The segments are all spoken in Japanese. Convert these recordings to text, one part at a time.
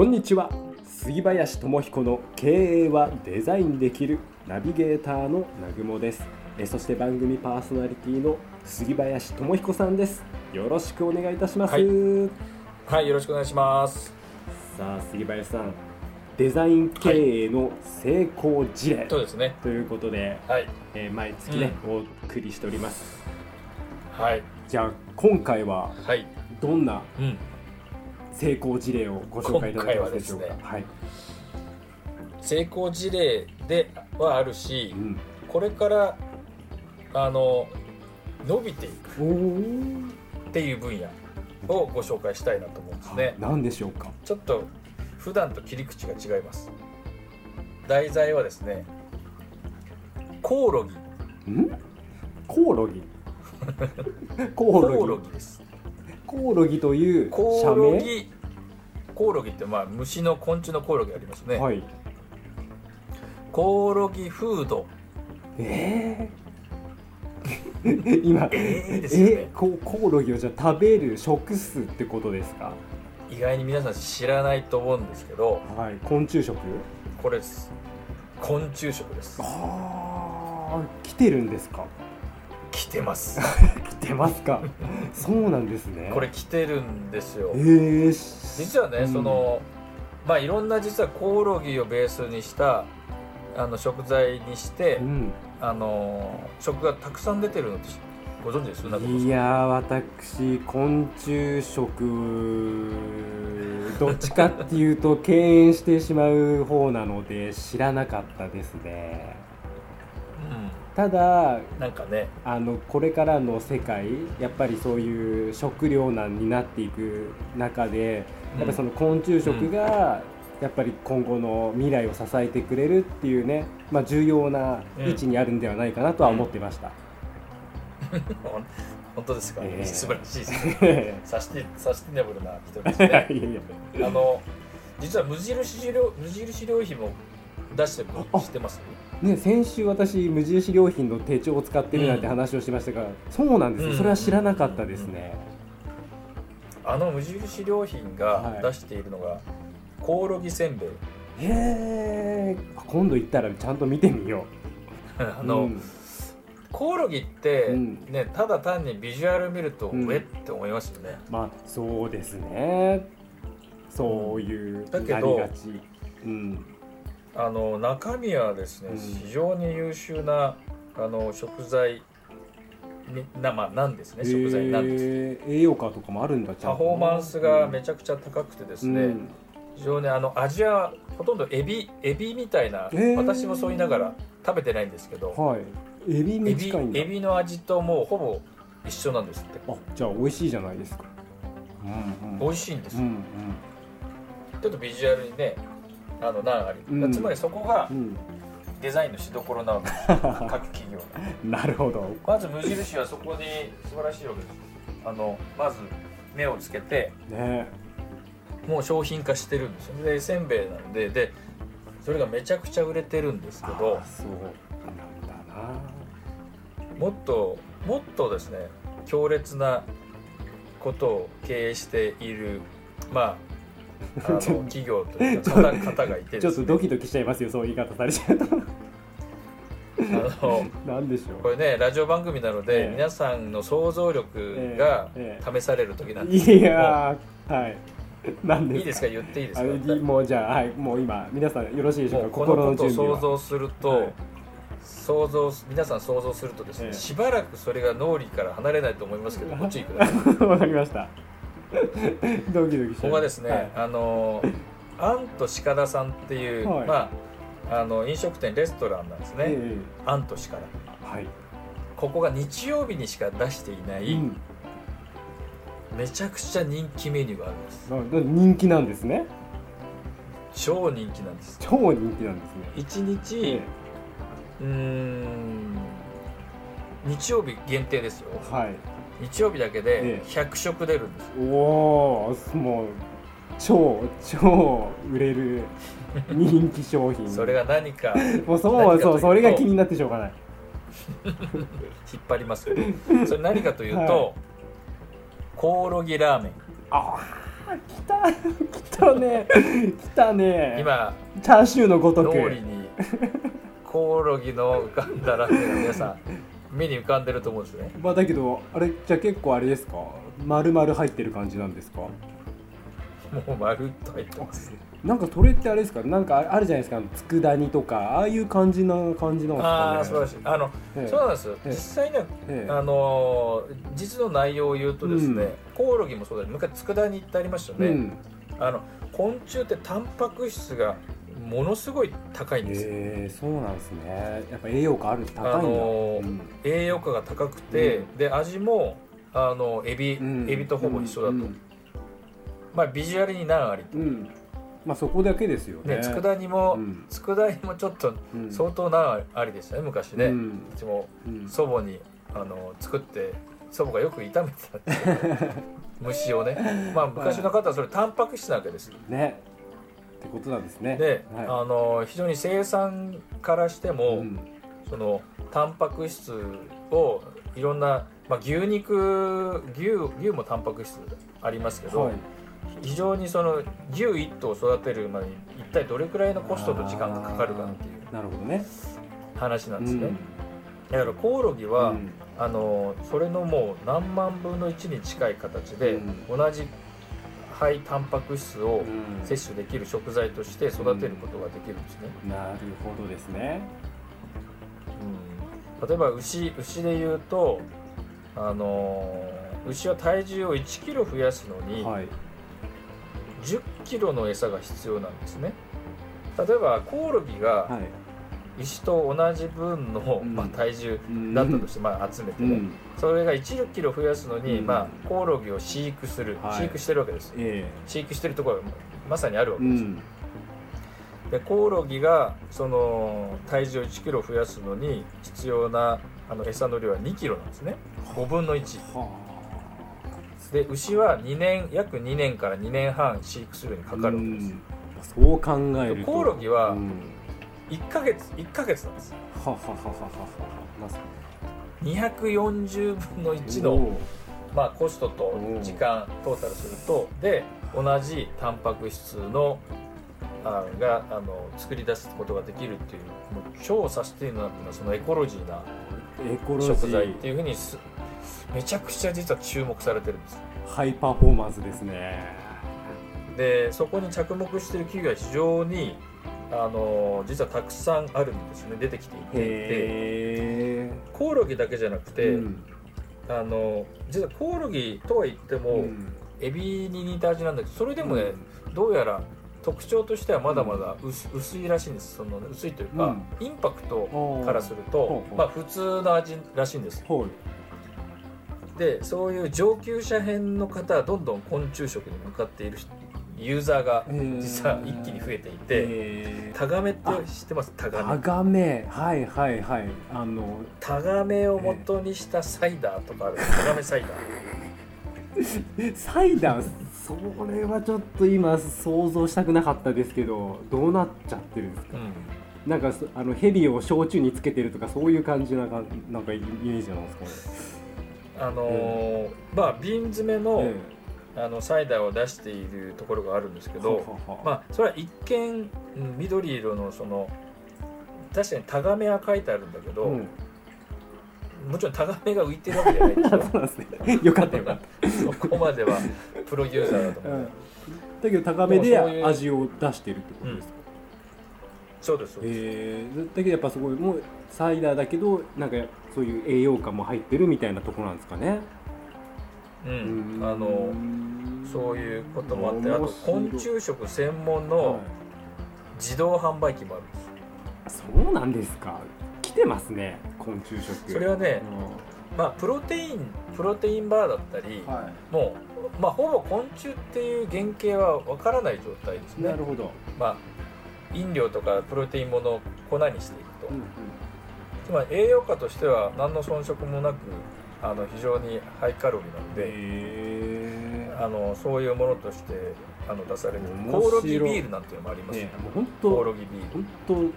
こんにちは杉林智彦の経営はデザインできるナビゲーターの南雲ですえそして番組パーソナリティの杉林智彦さんですよろしくお願いいたします、はいはい、よろしくお願いします。さあ杉林さんデザイン経営の成功事例、そうですね。ということで、はい。えー毎月ね、お送りしておりますはい。じゃあ今回ははい。どんなうん。成功事例をご紹介いただけますでしょうか？今回はい、成功事例ではあるしう、ん、これから、あの、伸びていくっていう分野をご紹介したいなと思うんですね。何でしょうか？ちょっと、普段と切り口が違います。題材はですね、コオロギ。ん？コオロギ。コオロギです。コオロギというコオロギ。コオロギってまあ虫の昆虫のコオロギありますね。はい。コオロギフード。えー、今ええですよね。えココオロギをじゃあ食べる食すってことですか？意外に皆さん知らないと思うんですけどはい。昆虫食？これです。昆虫食です。ああ来てるんですか？来てます。来てますか？そうなんですね。これ来てるんですよ。えー、実はね、うん。そのまあいろんな実はコオロギをベースにしたあの食材にして、うん。あの食がたくさん出てるのってご存知です？いやー私昆虫食どっちかっていうと敬遠してしまう方なので知らなかったですねただうん、なんかね。あのこれからの世界やっぱりそういう食糧難になっていく中でやっぱりその昆虫食がやっぱり今後の未来を支えてくれるっていうね、まあ、重要な位置にあるんではないかなとは思ってました。ほん。本当ですか、ええ。素晴らしいですサスティサスティナブルな人ですいやねいや。あの実は無印良無印良品も出してるの知ってます？ね、先週私無印良品の手帳を使ってるなんて話をしましたが、そうなんですよ、うん。それは知らなかったですね、あの無印良品はい。が出しているのが、コオロギせんべい。へえ今度行ったらちゃんと見てみよう。あの、うん。コオロギって、うん。ねただ単にビジュアル見ると、うん。えって思いますよね。まあそうですね。そういうだけどうんあの中身はですね、うん。非常に優秀なあの食材にな,、まあ、なんですね食材なんです、えー栄養価とかもあるんだパフォーマンスがめちゃくちゃ高くてですね、うん。非常にあの味はほとんどエビエビみたいな、えー。私もそう言いながら食べてないんですけど、はい。エビエビに近いんだ。エビの味ともうほぼ一緒なんですって。あじゃあ美味しいじゃないですか。うんうん。美味しいんですよ、うん。ちょっとビジュアルにねあの難あり、うん。つまりそこがうん。デザインのしどころなわけ。で す各企業なるほど。まず無印はそこに素晴らしいわけです。あのまず目をつけてね。もう商品化してるんですよ。でせんべいなんででそれがめちゃくちゃ売れてるんですけどあそうなんだな。もっともっとですね強烈なことを経営しているまああの企業というか方方がいてちょっとドキドキしちゃいますよそういう言い方されちゃうと。あのなんでしょう。これねラジオ番組なので、ええ。皆さんの想像力がえ試される時なんですけども、いやーはい。なんですいいですか言っていいですか？もうじゃあはいもう今皆さんよろしいでしょうかこ心のことを想像すると、はい。想像皆さん想像するとですね、ええ。しばらくそれが脳裏から離れないと思いますけどご注意ください わかりました ドキドキしちゃう。ここはですね、はい。あのアンと鹿田さんっていう、はい。まああの飲食店レストランなんですね、えアンと鹿田えはい。ここが日曜日にしか出していない、うん。めちゃくちゃ人気メニューがあるんです。な人気なんですね。超人気なんです。超人気なんですね。一日、えうーん日曜日限定ですよ。えはい日曜日だけえでえ100食出るんですおおもう超超売れる。人気商品。それが何か引っ もうそうそうそれが気になってしょうがない。張りますけどそれ何かというと、はい。コオロギラーメン。あ来た来たね。来たね。今チャーシューのごとく。脳裏にコオロギの浮かんだラーメンが皆さん目に浮かんでると思うんですね。まあだけどあれじゃあ結構あれですか？丸々入ってる感じなんですか？もうまるっと入ってます。なんかそれってあれですか？なんかあるじゃないですか？佃煮とかああいう感じな感じなんですかね？ああ素晴らしい。あの、ええ。そうなんですよ。ええ。実際ねええ。あのー実の内容を言うとですね、うん。コオロギもそうだけど昔佃煮ってありましたよね、うん。あの昆虫ってタンパク質がものすごい高いんですよ、えー、そうなんですね。やっぱ栄養価ある高いんだ、あのーうん。栄養価が高くて、うん。で味もあのエビ、うん。エビとほぼ一緒だと、うん。まあビジュアルに難ありと、うん。まあそこだけですよね。ね佃煮も、うん。佃煮もちょっとうん。相当難ありでしたね昔ね、ううんちもうん。祖母にあの作って祖母がよく炒めてたって 虫をね。まあ昔の方はそれタンパク質なわけですねってことなんですね。で、はい。あの非常に生産からしても、うん。そのタンパク質をいろんな、まあ、牛肉牛牛もタンパク質ありますけど、はい。非常にその牛1頭育てるまでに一体どれくらいのコストと時間がかかるかっていうなるほどね。話なんですね、うん。だからコオロギは、うん。あのそれのもう何万分の1に近い形で、うん。同じハイタンパク質をうん。摂取できる食材として育てることができるんですね、なるほどですね。うん。例えば牛牛で言うとあの牛は体重を1キロ増やすのにはい。10キロの餌が必要なんですね。例えばコオロギがはい牛と同じ分の、うん。まあ、体重うんだったとして、まあ、集めてね、うん。それが1キロ増やすのに、うん。まあ、コオロギを飼育する、はい。飼育してるわけです。え飼育してるところがまさにあるわけです、ん。でコオロギがその体重を1キロ増やすのに必要なあの餌の量は2キロなんですね。5分の1はで牛は2年約2年から2年半飼育するのにあかかるわけです、うん。そう考えると。コオロギはうん1ヶ月1ヶ月なんですははははははまさ240分の1にの、まあ、コストとうん時間トータルするとで同じタンパク質のあがあの作り出すことができるっていうもう超サステイナブルなそのエコロジーな食材っていうふうにすめちゃくちゃ実は注目されてるんです。ハイパフォーマンスですね。でそこに着目している企業は非常にあの実はたくさんあるんですね。出てきていて。コオロギだけじゃなくて、うん。あの実はコオロギとは言っても、うん。エビに似た味なんだけどそれでもね、どうやら特徴としてはまだまだ薄,、薄いらしいんです。その薄いというか、うん。インパクトうんからすると、まあ、普通の味らしいんです。はいでそういう上級者編の方はどんどん昆虫食に向かっているユーザーが実は一気に増えていて、えタガメって知ってます？タガタメガメ。はいはいはい。あのタガメを元にしたサイダーとかある。タガメサイダー。サイダー？それはちょっと今想像したくなかったですけどどうなっちゃってるんですか？うん。なんかそあのヘビを焼酎につけてるとかそういう感じなかなんかイメージなんですかね？あのーまあ瓶詰めの,、えあのサイダーを出しているところがあるんですけど、まあそれは一見うん緑色のその確かにタガメは書いてあるんだけど、うん。もちろんタガメが浮いてるわけじゃないですよ。そうなんですね。よかったよかった、そこまではプロデューサーだと思う、うん、だけどタガメで味を出してるってことですか、そうですそうです、えー、だけどやっぱすごいもうサイダーだけどなんかそういう栄養価も入ってるみたいなところなんですかねうん。うんあのそういうこともあってあと昆虫食専門はの自動販売機もあるんです。いそうなんですか。来てますね昆虫食。それはねうまあプロテインプロテインバーだったり、んはもう、まあ、ほぼ昆虫っていう原型はわからない状態ですい、ね。なるほど、まあ飲料とかプロテインものを粉にしていくと、うんうん。つまり栄養価としては何の遜色もなくあの非常にハイカロリーなので、へあのそういうものとしてあの出される。コオロギビールなんていうのもありますえね。ねもうコオ本ロギビール。当本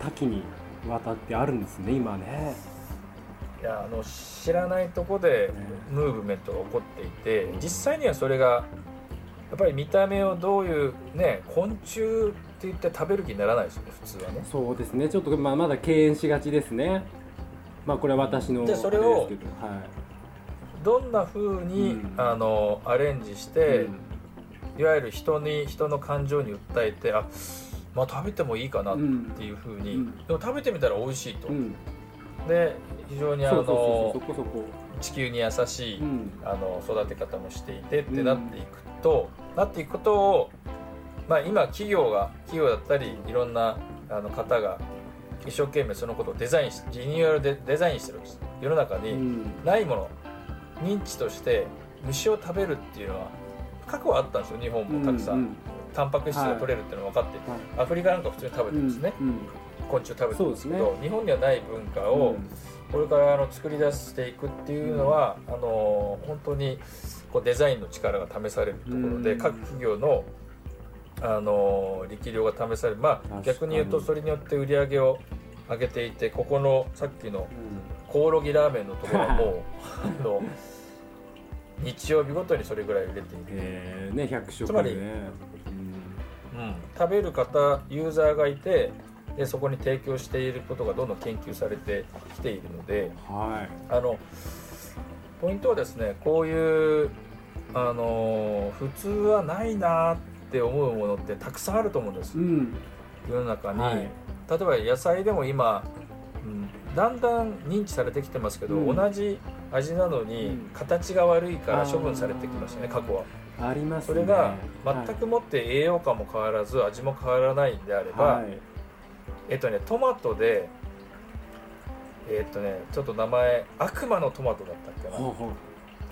当多岐にわたってあるんですね今ね。いやあの知らないとこでね。ムーブメントが起こっていて実際にはそれがっぱり見た目をどういうね昆虫って言って食べる気にならないですよね普通はね。そうですね。ちょっと、まあ、まだ敬遠しがちですねまあこれは私のでそれをどはい。どんな風に、うん。あのアレンジして、うん。いわゆる人に人の感情に訴えてあまあ食べてもいいかなっうん。ていう風に、うん。でも食べてみたら美味しいと、うん。で非常にあの地球に優しい、うん。あの育て方もしていてってなっていくと、なっていくことを、まあ、今企業が企業だったりいろんなあの方が一生懸命そのことをデザインしリニューアルでデザインしてるんです。世の中にうん。ないもの認知として虫を食べるっていうのは過去はあったんですよ。日本もたくさん、うんタンパク質が取れるっていうのは分かって。い。て、アフリカなんか普通に食べてるんですね、うん昆虫食べてるんですけどそうです日本にはない文化うん。を、これからあの作り出していくっていうのは、あの本当にこうデザインの力が試されるところで、うん。各企業のあの力量が試される、まあ、逆に言うとそれによって売り上げを上げていてここのさっきのうん。コオロギラーメンのところはもう あの日曜日ごとにそれぐらい売れている、えー。ね100食つまりね。うん、食べる方ユーザーがいてでそこに提供していることがどんどん研究されてきているので。うんはい。あのポイントはですねこういうあの普通はないなって思うものってたくさんあると思うんです。うん。世の中に、はい。例えば野菜でも今、うん、だんだん認知されてきてますけど、うん。同じ味なのうにん。形が悪いから処分されてきましたね過去は。ありますね。それがはい。全くもって栄養価も変わらず味も変わらないんであれば、はい。えっとねトマトでえっとねちょっと名前悪魔のトマトだったっけな。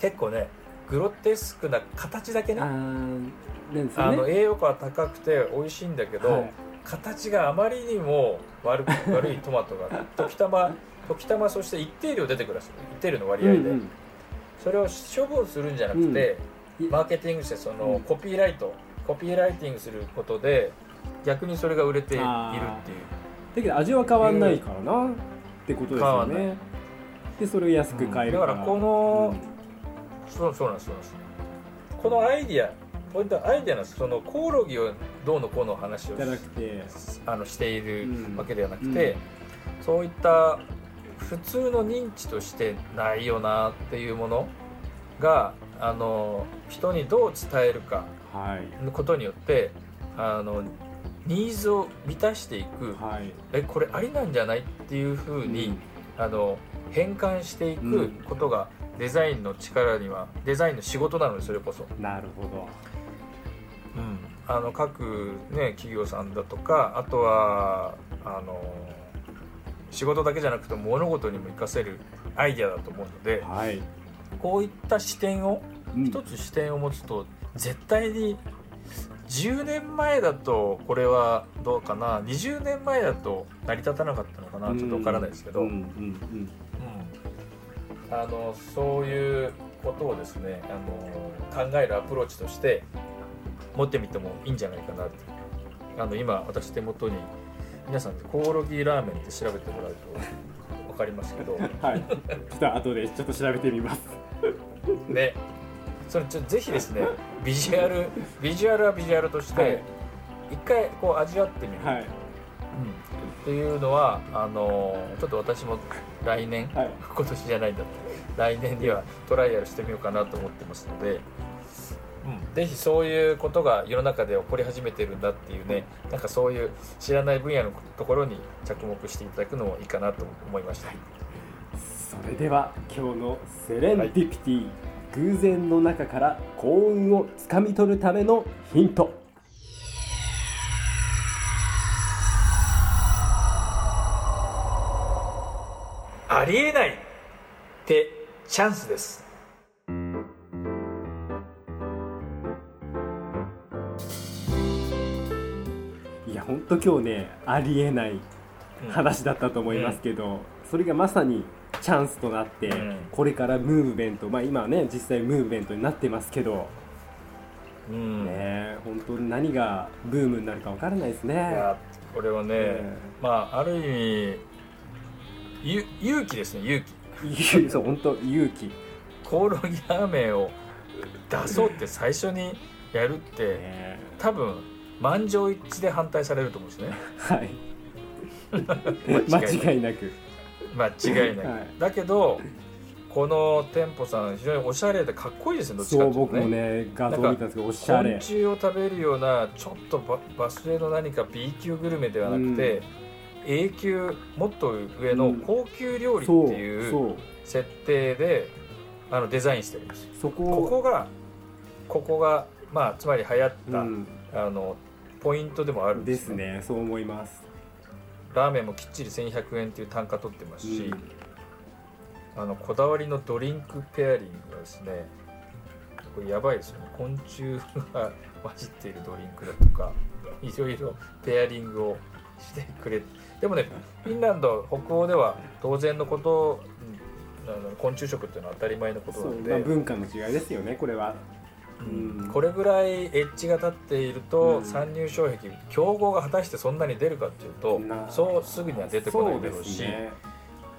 結構ねグロテスクな形だけね。あの栄養価は高くて美味しいんだけど、はい。形があまりにも悪く 悪いトマトが時たま時たまそして一定量出てくるらしい。一定量の割合で、うんそれを処分するんじゃなくて、うん。マーケティングしてその、うん。コピーライトコピーライティングすることで逆にそれが売れているっていう。だけど味は変わんないからなってことですよ変わんなねでそれを安く買えるから、うん。だからこのそうそうなんですそうなんです。このアイディアポイントはアイディアなんですそのコオロギをどうのこうの話をうんじゃなくて。あのしているうん。わけではなくて、そういった普通の認知としてないよなっていうものがあの人にどう伝えるかはい。のことによってあのニーズを満たしていく。はい。えこれありなんじゃないっていうふうに、あの変換していくことがデザインの力にはデザインの仕事なのでそれこそ。なるほど。うん、あの各、ね、企業さんだとかあとはあの仕事だけじゃなくて物事にも活かせるアイデアだと思うのではい、こういった視点をうん。一つ視点を持つと絶対に10年前だとこれはどうかな。20年前だと成り立たなかったのかな。ちょっとわからないですけど、うんうんうんあのそういうことをですねあの考えるアプローチとして持ってみてもいいんじゃないかなって。あの今私手元に皆さんでコオロギラーメンって調べてもらうと分かりますけど。うんはい。ちょっと後でちょっと調べてみます。ね。それちょぜひですねビジュアルビジュアルはビジュアルとしはい。て一回こう味わってみる、はい。うんっていうのはあのちょっと私も来年はい。今年じゃないんだって。来年にはトライアルしてみようかなと思ってますので、うん、ぜひそういうことが世の中で起こり始めてるんだっていうねなんかそういう知らない分野のところに着目していただくのもいいかなと思いました。それでは今日のセレンディピティ、偶然の中から幸運をつかみ取るためのヒントありえないってチャンスです。いや本当今日ねありえない話だったと思いますけど、それがまさにチャンスとなって、うん。これからムーブメントまあ今はね実際ムーブメントになってますけど、うん、ねえ本当に何がブームになるかわからないですね。これはね、えまあある意味ゆ勇気ですね勇気。勇 そう本当勇気。コオロギラーメンを出そうって最初にやるって多分満場一致で反対されると思うんですね。はい。間違いなく。間違いない、はい。だけどこの店舗さん非常におしゃれでかっこいいですねどっちかっていうと僕もね画像見たんですけどおしゃ昆れ虫を食べるようなちょっとババスへの何か B 級グルメではなくて、A 級もっと上の高級料理っていう設定であのデザインしてるんです。よそこここがここがまあつまり流行った、うん。あのポイントでもあるんでですすね。そう思います。ラーメンもきっちり1100円っていう単価取ってますし、うん。あのこだわりのドリンクペアリングがですねこれやばいですよね。昆虫が混じっているドリンクだとかいろいろペアリングをしてくれでもねフィンランド北欧では当然のこと昆虫食っていうのは当たり前のことなので、まあ文化の違いですよねこれは。うん。うん。これぐらいエッジが立っていると、うん。参入障壁競合が果たしてそんなに出るかっていうとなそうすぐには出てこないだろうしね。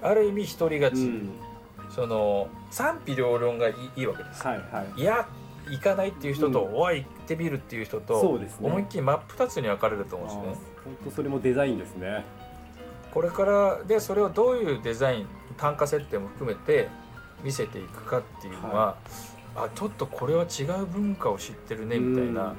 ある意味一人勝ち、うん。その賛否両論がいいいいわけです、はいはい。いや行かないっていう人と、うん。おい行ってみるっていう人とそうですね。思いっきり真っ二つに分かれると思うんですね。本当それもデザインですねこれからでそれをどういうデザイン単価設定も含めて見せていくかっていうのは、あちょっとこれは違う文化を知ってるねみたいな、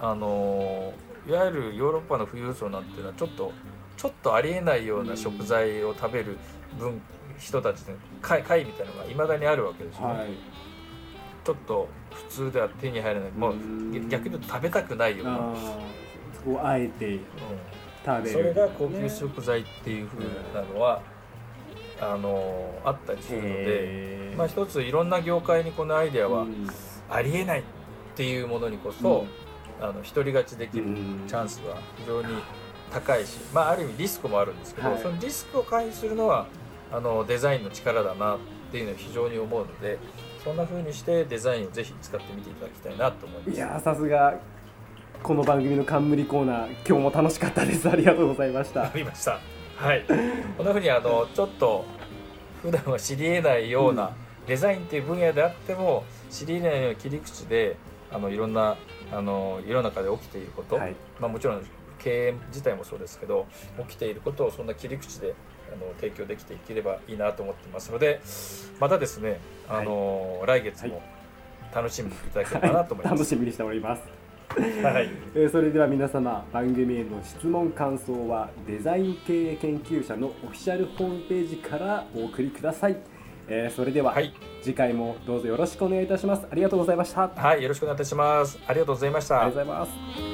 あのいわゆるヨーロッパの富裕層なんていうのはちょっとちょっとありえないような食材を食べる分人たちの会会みたいなのがいまだにあるわけですよね、はい。ちょっと普通では手に入らない。もううん。逆に言うと食べたくないような、をあえて。う食べる。んそれが高級食材っていうふうなのは、あのあったりするので、まあ、一ついろんな業界にこのアイデアはうん。ありえないっていうものにこそ、あの独り勝ちできるうん。チャンスは非常に高いし、まあ、ある意味リスクもあるんですけど、はい。そのリスクを回避するのはあのデザインの力だなっていうのを非常に思うのでそんな風にしてデザインをぜひ使ってみていただきたいなと思います。いやーさすがこの番組の冠コーナー今日も楽しかったです。ありがとうございました。ありました。はい。こんな風にあのちょっと普段は知り得ないような、デザインっていう分野であっても知り得ないような切り口であのいろんなあの世の中で起きていること、はい。まあもちろん経営自体もそうですけど起きていることをそんな切り口であの提供できていければいいなと思っていますのでまたですねあの、来月も楽しみにいただければなと思います。楽しみにしておりますはい。えーそれでは皆様番組への質問感想はデザイン経営研究者のオフィシャルホームページからお送りください、えーそれでは、はい、次回もどうぞよろしくお願いいたしますありがとうございましたありはい、よろしくお願いいたします。ありがとうございました。がとうございます